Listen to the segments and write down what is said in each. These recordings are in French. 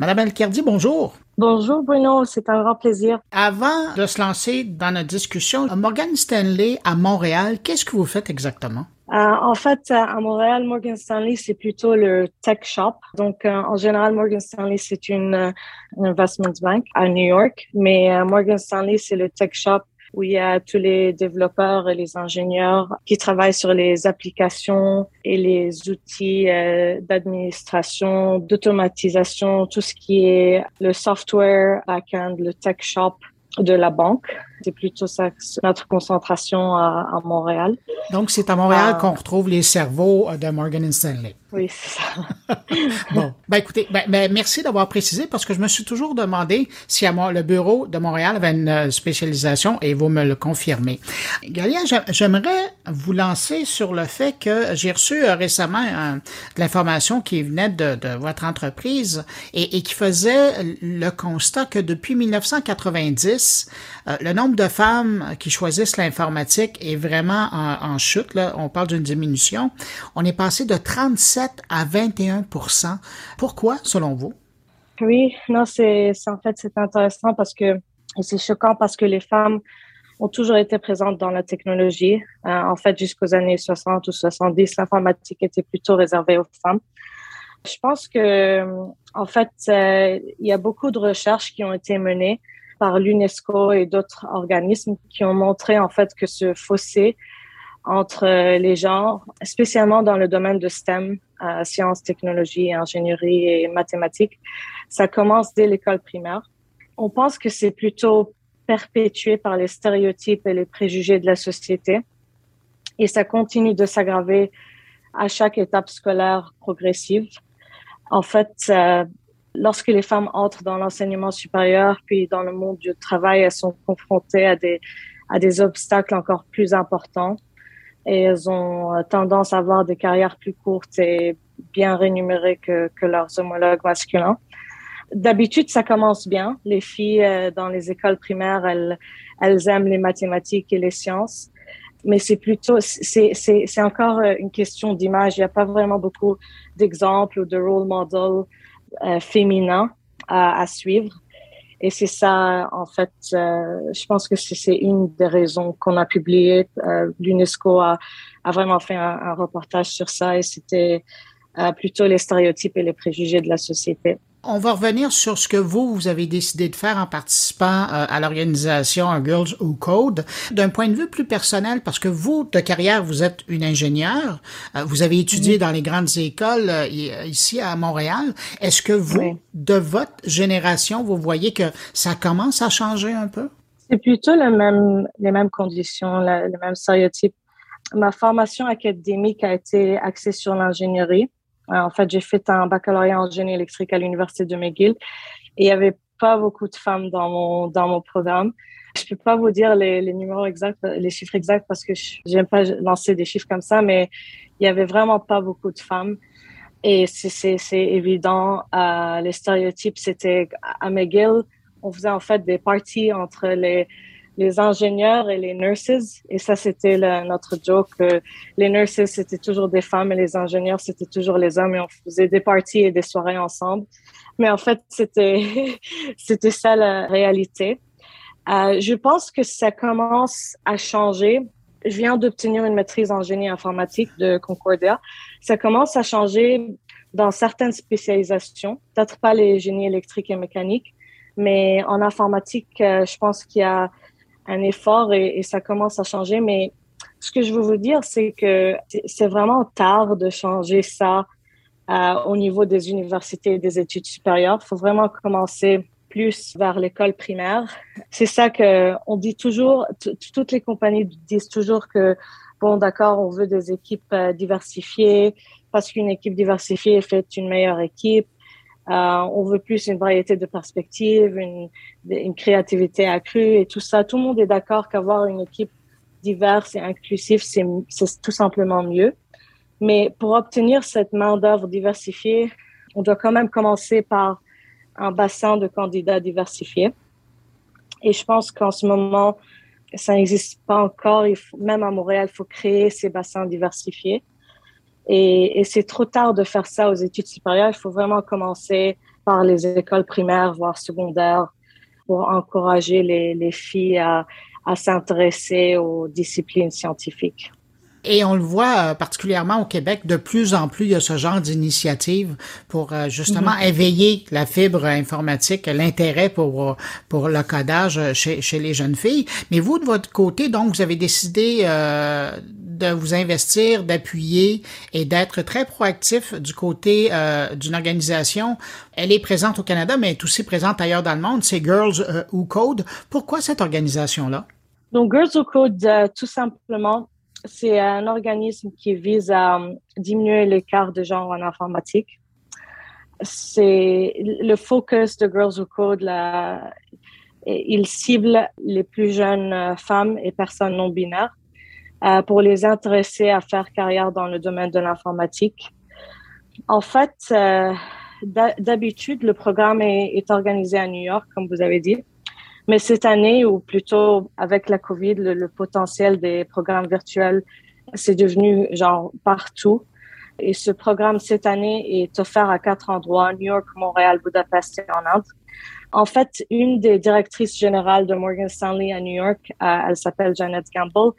Madame Alcardi, bonjour. Bonjour Bruno, c'est un grand plaisir. Avant de se lancer dans notre discussion, Morgan Stanley à Montréal, qu'est-ce que vous faites exactement? Euh, en fait, à Montréal, Morgan Stanley, c'est plutôt le tech shop. Donc, euh, en général, Morgan Stanley, c'est une, euh, investment bank à New York, mais Morgan Stanley, c'est le tech shop où il y a tous les développeurs et les ingénieurs qui travaillent sur les applications et les outils d'administration, d'automatisation, tout ce qui est le software back-end, le tech shop de la banque. C'est plutôt ça, notre concentration à, à Montréal. Donc, c'est à Montréal qu'on retrouve les cerveaux de Morgan Stanley. Oui, c'est ça. bon, ben écoutez, ben, ben, merci d'avoir précisé parce que je me suis toujours demandé si à moi, le bureau de Montréal avait une euh, spécialisation et vous me le confirmez. Galia, j'aimerais vous lancer sur le fait que j'ai reçu euh, récemment euh, de l'information qui venait de, de votre entreprise et, et, qui faisait le constat que depuis 1990, le nombre de femmes qui choisissent l'informatique est vraiment en, chute. On parle d'une diminution. On est passé de 37 à 21 Pourquoi, selon vous? Oui, non, c'est en fait c'est intéressant parce que c'est choquant parce que les femmes ont toujours été présentes dans la technologie. Euh, en fait, jusqu'aux années 60 ou 70, l'informatique était plutôt réservée aux femmes. Je pense que, en fait, euh, il y a beaucoup de recherches qui ont été menées par l'UNESCO et d'autres organismes qui ont montré en fait que ce fossé entre les genres, spécialement dans le domaine de STEM, euh, sciences, technologies, ingénierie et mathématiques. Ça commence dès l'école primaire. On pense que c'est plutôt perpétué par les stéréotypes et les préjugés de la société. Et ça continue de s'aggraver à chaque étape scolaire progressive. En fait, euh, lorsque les femmes entrent dans l'enseignement supérieur, puis dans le monde du travail, elles sont confrontées à des, à des obstacles encore plus importants et elles ont euh, tendance à avoir des carrières plus courtes et bien rémunérées que, que leurs homologues masculins. D'habitude, ça commence bien. Les filles euh, dans les écoles primaires, elles, elles aiment les mathématiques et les sciences, mais c'est plutôt, c'est, encore euh, une question d'image. Il n'y a pas vraiment beaucoup d'exemples ou de role models euh, féminins à, à suivre. Et c'est ça, en fait, euh, je pense que c'est une des raisons qu'on a publié. Euh, L'UNESCO a, a, vraiment fait un, un, reportage sur ça et c'était plutôt les stéréotypes et les préjugés de la société. On va revenir sur ce que vous, vous avez décidé de faire en participant euh, à l'organisation Girls Who Code d'un point de vue plus personnel, parce que vous, de carrière, vous êtes une ingénieure, euh, vous avez étudié dans les grandes écoles euh, ici à Montréal. Est-ce que vous, de votre génération, vous voyez que ça commence à changer un peu? C'est plutôt le même, les mêmes conditions, les mêmes stéréotypes. Ma formation académique a été axée sur l'ingénierie. Euh, en fait, j'ai fait un baccalauréat en génie électrique à l'université de McGill et il y avait pas beaucoup de femmes dans mon dans mon programme. Je peux pas vous dire les, les numéros exacts, les chiffres exacts parce que j'aime pas lancer des chiffres comme ça, mais il y avait vraiment pas beaucoup de femmes. Et c'est évident, euh, les stéréotypes, c'était à McGill, on faisait en fait des parties entre les les ingénieurs et les nurses. Et ça, c'était notre joke. les nurses, c'était toujours des femmes et les ingénieurs, c'était toujours les hommes. Et on faisait des parties et des soirées ensemble. Mais en fait, c'était, c'était ça la réalité. Euh, je pense que ça commence à changer. Je viens d'obtenir une maîtrise en génie informatique de Concordia. Ça commence à changer dans certaines spécialisations, peut-être pas les génies électriques et mécaniques, mais en informatique, euh, je pense qu'il y a un effort et, ça commence à changer. Mais ce que je veux vous dire, c'est que c'est vraiment tard de changer ça euh, au niveau des universités et des études supérieures. Il faut vraiment commencer plus vers l'école primaire. C'est ça que on dit toujours. Toutes les compagnies disent toujours que bon, d'accord, on veut des équipes euh, diversifiées parce qu'une équipe diversifiée fait une meilleure équipe. Euh, on veut plus une variété de perspectives, une, créativité accrue et tout ça. Tout le monde est d'accord qu'avoir une équipe diverse et inclusive, c'est tout simplement mieux. Mais pour obtenir cette main-d'œuvre diversifiée, on doit quand même commencer par un bassin de candidats diversifiés. Et je pense qu'en ce moment, ça n'existe pas encore. Même à Montréal, il faut créer ces bassins diversifiés. Et, et c'est trop tard de faire ça aux études supérieures. Il faut vraiment commencer par les écoles primaires, voire secondaires, pour encourager les, les filles à, à s'intéresser aux disciplines scientifiques. Et on le voit euh, particulièrement au Québec, de plus en plus, il y a ce genre d'initiative pour euh, justement mhm. éveiller la fibre informatique, l'intérêt pour, pour le codage chez, chez les jeunes filles. Mais vous, de votre côté, donc, vous avez décidé euh, de vous investir, d'appuyer et d'être très proactif du côté d'une organisation. Elle est présente au Canada, mais est aussi présente ailleurs dans le monde. C'est Girls Who Code. Pourquoi cette organisation-là? Donc, Girls Who Code, tout simplement, c'est un organisme qui vise à euh, diminuer l'écart de genre en informatique. C'est le focus de Girls Who Code. Il cible les plus jeunes euh, femmes et personnes non binaires euh, pour les intéresser à faire carrière dans le domaine de l'informatique. En fait, d'habitude, le programme est, organisé à New York, comme vous avez dit. Mais cette année, ou plutôt avec la COVID, le, potentiel des programmes virtuels, c'est devenu genre partout. Et ce programme cette année est offert à quatre endroits, New York, Montréal, Budapest et en Inde. En fait, une des directrices générales de Morgan Stanley à New York, euh, elle s'appelle Janet Gamble.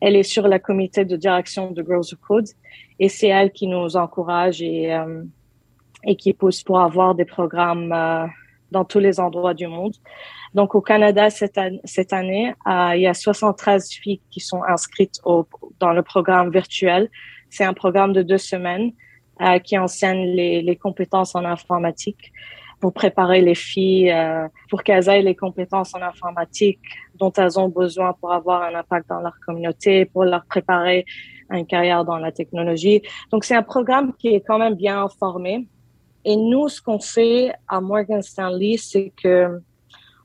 Elle est sur le comité de direction de Girls Who Code et c'est elle qui nous encourage et, euh, et qui pousse pour avoir des programmes euh, dans tous les endroits du monde. Donc au Canada cette année euh, il y a 73 filles qui sont inscrites au, dans le programme virtuel. C'est un programme de deux semaines euh, qui enseigne les, les, compétences en informatique pour préparer les filles euh, pour qu'elles aient les compétences en informatique dont elles ont besoin pour avoir un impact dans leur communauté, pour leur préparer une carrière dans la technologie. Donc c'est un programme qui est quand même bien formé. Et nous, ce qu'on fait à Morgan Stanley, c'est que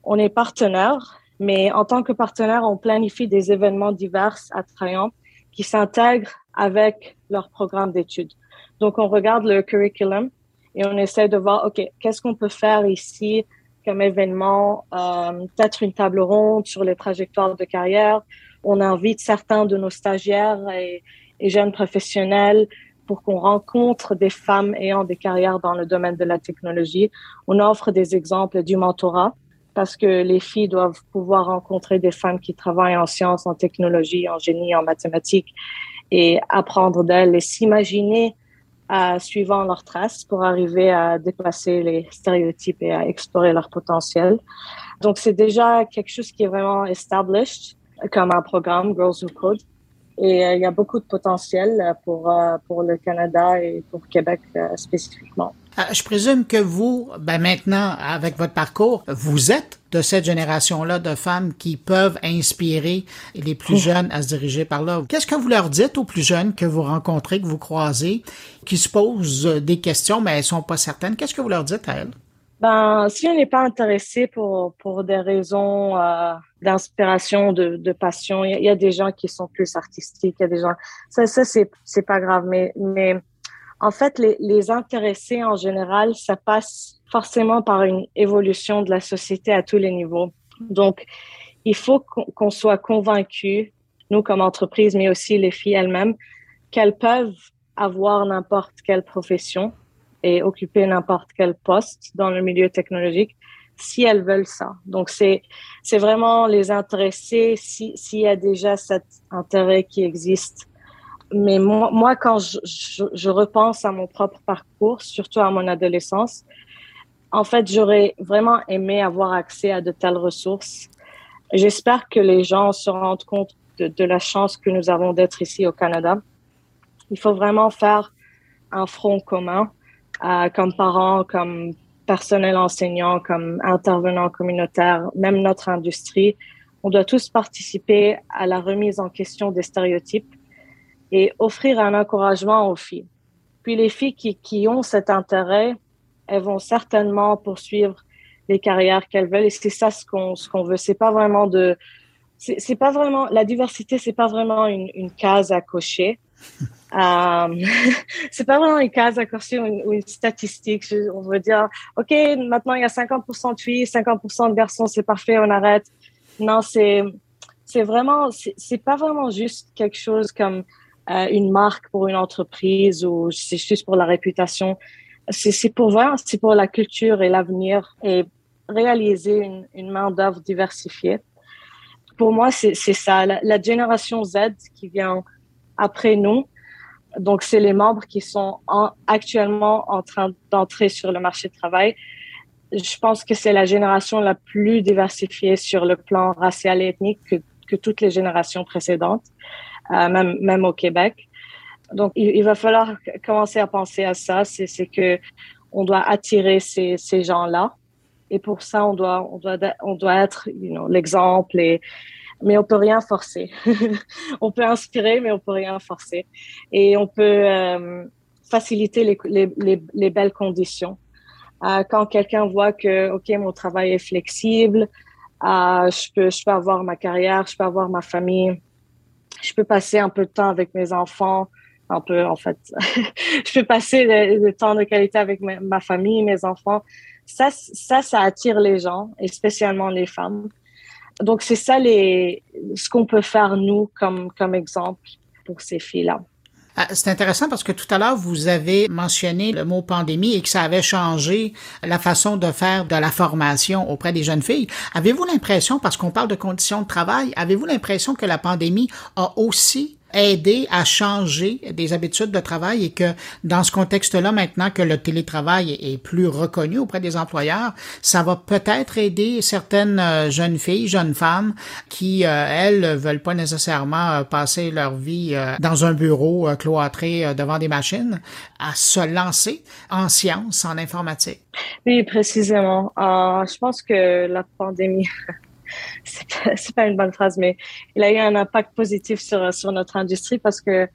on est partenaire, mais en tant que partenaire, on planifie des événements divers attrayants qui s'intègrent avec leur programme d'études. Donc, on regarde le curriculum et on essaie de voir, OK, qu'est-ce qu'on peut faire ici comme événement, euh, peut-être une table ronde sur les trajectoires de carrière. On invite certains de nos stagiaires et, et jeunes professionnels pour qu'on rencontre des femmes ayant des carrières dans le domaine de la technologie. On offre des exemples du mentorat parce que les filles doivent pouvoir rencontrer des femmes qui travaillent en sciences, en technologie, en génie, en mathématiques et apprendre d'elles et s'imaginer à suivant leurs traces pour arriver à dépasser les stéréotypes et à explorer leur potentiel. Donc, c'est déjà quelque chose qui est vraiment established comme un programme, Girls Who Code. Et euh, il y a beaucoup de potentiel pour, euh, pour le Canada et pour Québec euh, spécifiquement. Je présume que vous, ben maintenant, avec votre parcours, vous êtes de cette génération-là de femmes qui peuvent inspirer les plus jeunes à se diriger par là. Qu'est-ce que vous leur dites aux plus jeunes que vous rencontrez, que vous croisez, qui se posent des questions, mais elles sont pas certaines? Qu'est-ce que vous leur dites à elles? Ben, si on n'est pas intéressé pour, pour des raisons euh, d'inspiration, de, passion, il y, a des gens qui sont plus artistiques, il y a des gens... Ça, c'est pas grave, mais, mais en fait, les, les intéressés en général, ça passe forcément par une évolution de la société à tous les niveaux. Donc, il faut qu'on soit convaincus, nous comme entreprise, mais aussi les filles elles-mêmes, qu'elles peuvent avoir n'importe quelle profession et occuper n'importe quel poste dans le milieu technologique si elles veulent ça. Donc, c'est, c'est vraiment les intéresser s'il y a déjà cet intérêt qui existe. Mais moi, moi quand je, je, repense à mon propre parcours, surtout à mon adolescence, en fait, j'aurais vraiment aimé avoir accès à de telles ressources. J'espère que les gens se rendent compte de la chance que nous avons d'être ici au Canada. Il faut vraiment faire un front commun euh, comme parents, comme personnel enseignant, comme intervenants communautaires, même notre industrie. On doit tous participer à la remise en question des stéréotypes et offrir un encouragement aux filles. Puis les filles qui, qui ont cet intérêt, elles vont certainement poursuivre les carrières qu'elles veulent et c'est ça ce qu'on ce qu'on veut. C'est pas vraiment de c'est pas vraiment la diversité, c'est pas vraiment une, une case à cocher. Euh, c'est pas vraiment une case à cocher ou une, statistique. on veut dire, OK, maintenant il y a 50% de filles, 50% de garçons, c'est parfait, on arrête. Non, c'est, c'est vraiment, c'est pas vraiment juste quelque chose comme euh, une marque pour une entreprise ou c'est juste pour la réputation. c'est pour voir, c'est pour la culture et l'avenir et réaliser une, une main d'œuvre diversifiée. Pour moi, c'est ça. La, génération Z qui vient après nous, donc c'est les membres qui sont actuellement en train d'entrer sur le marché du travail. Je pense que c'est la génération la plus diversifiée sur le plan racial et ethnique que, toutes les générations précédentes, euh, même, même au Québec. Donc, il, va falloir commencer à penser à ça. C'est que on doit attirer ces, ces gens-là. Et pour ça, on doit, on doit, on doit être l'exemple. Et, mais on peut rien forcer. on peut inspirer, mais on peut rien forcer. Et on peut euh, faciliter les, les, les, belles conditions. Euh, quand quelqu'un voit que, OK, mon travail est flexible, euh, je, peux, avoir ma carrière, je peux avoir ma famille, je peux passer un peu de temps avec mes enfants, un peu en fait. je peux passer le, temps de qualité avec ma, famille, mes enfants. Ça, ça attire les gens, et spécialement les femmes. Donc c'est ça les, ce qu'on peut faire nous comme comme exemple pour ces filles-là. Ah, c'est intéressant parce que tout à l'heure, vous avez mentionné le mot pandémie et que ça avait changé la façon de faire de la formation auprès des jeunes filles. Avez-vous l'impression, parce qu'on parle de conditions de travail, avez-vous l'impression que la pandémie a aussi aider à changer des habitudes de travail et que dans ce contexte-là, maintenant que le télétravail est plus reconnu auprès des employeurs, ça va peut-être aider certaines euh, jeunes filles, jeunes femmes qui, euh, elles, veulent pas nécessairement euh, passer leur vie dans un bureau cloîtré devant des machines, à se lancer en sciences, en informatique. Oui, précisément. je pense que la pandémie c'est pas, une bonne phrase, mais il a eu un impact positif sur, sur notre industrie parce que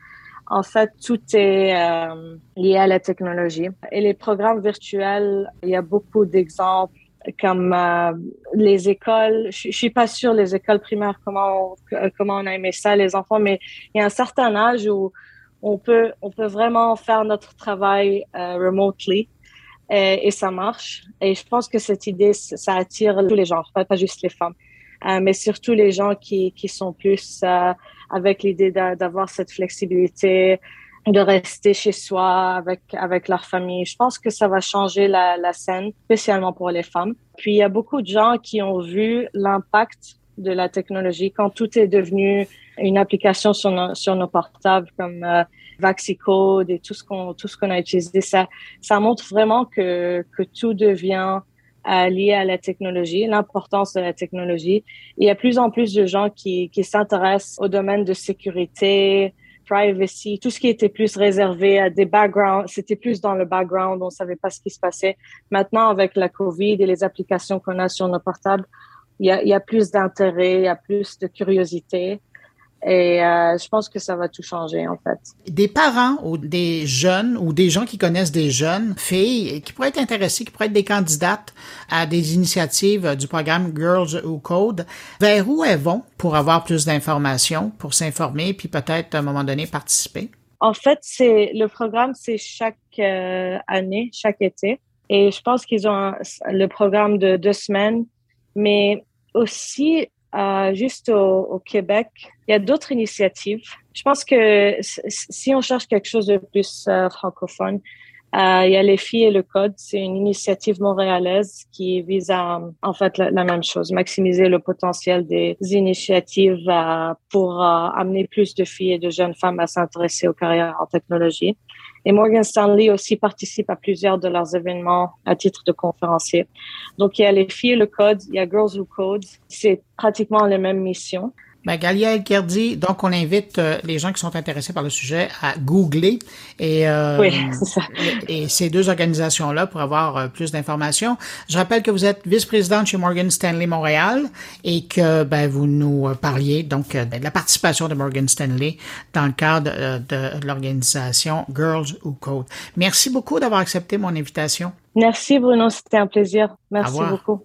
en fait, tout est euh, lié à la technologie. Et les programmes virtuels, il y a beaucoup d'exemples comme euh, les écoles. Je, suis pas sûre les écoles primaires comment on, comment on a aimé ça les enfants, mais il y a un certain âge où on peut on peut vraiment faire notre travail euh, remotely et, ça marche. Et je pense que cette idée ça attire tous les gens, pas, pas juste les femmes. Euh, mais surtout les gens qui, qui sont plus euh, avec l'idée d'avoir cette flexibilité, de rester chez soi avec avec leur famille. Je pense que ça va changer la, la scène, spécialement pour les femmes. Puis il y a beaucoup de gens qui ont vu l'impact de la technologie quand tout est devenu une application sur nos, sur nos portables comme euh, Vaxicode et tout ce qu'on tout ce qu'on a utilisé. Ça ça montre vraiment que que tout devient liées à la technologie, l'importance de la technologie. il y a plus en plus de gens qui, qui s'intéressent au domaine de sécurité, privacy, tout ce qui était plus réservé à des backgrounds, c'était plus dans le background, on savait pas ce qui se passait. Maintenant, avec la COVID et les applications qu'on a sur nos portables, il y a, il y a plus d'intérêt, il y a plus de curiosité. Et euh, je pense que ça va tout changer, en fait. Des parents ou des jeunes ou des gens qui connaissent des jeunes filles qui pourraient être intéressés, qui pourraient être des candidates à des initiatives du programme Girls Who Code, vers où elles vont pour avoir plus d'informations, pour s'informer, puis peut-être à un moment donné participer? En fait, c'est le programme, c'est chaque euh, année, chaque été. Et je pense qu'ils ont le programme de deux semaines, mais aussi euh, juste au, Québec, il y a d'autres initiatives. Je pense que si on cherche quelque chose de plus euh, francophone, euh, il y a les filles et le code. C'est une initiative montréalaise qui vise à, en fait, la, même chose, maximiser le potentiel des initiatives pour amener plus de filles et de jeunes femmes à s'intéresser aux carrières en technologie. Et Morgan Stanley aussi participe à plusieurs de leurs événements à titre de conférencier. Donc, il y a les filles, le code, il y a Girls Who Code. C'est pratiquement les mêmes missions. Ben, Galia El donc on invite euh, les gens qui sont intéressés par le sujet à googler et, euh, oui, ça. et, ces deux organisations-là pour avoir euh, plus d'informations. Je rappelle que vous êtes vice-présidente chez Morgan Stanley Montréal et que ben, vous nous parliez donc de la participation de Morgan Stanley dans le cadre de l'organisation Girls Who Code. Merci beaucoup d'avoir accepté mon invitation. Merci Bruno, c'était un plaisir. Merci beaucoup.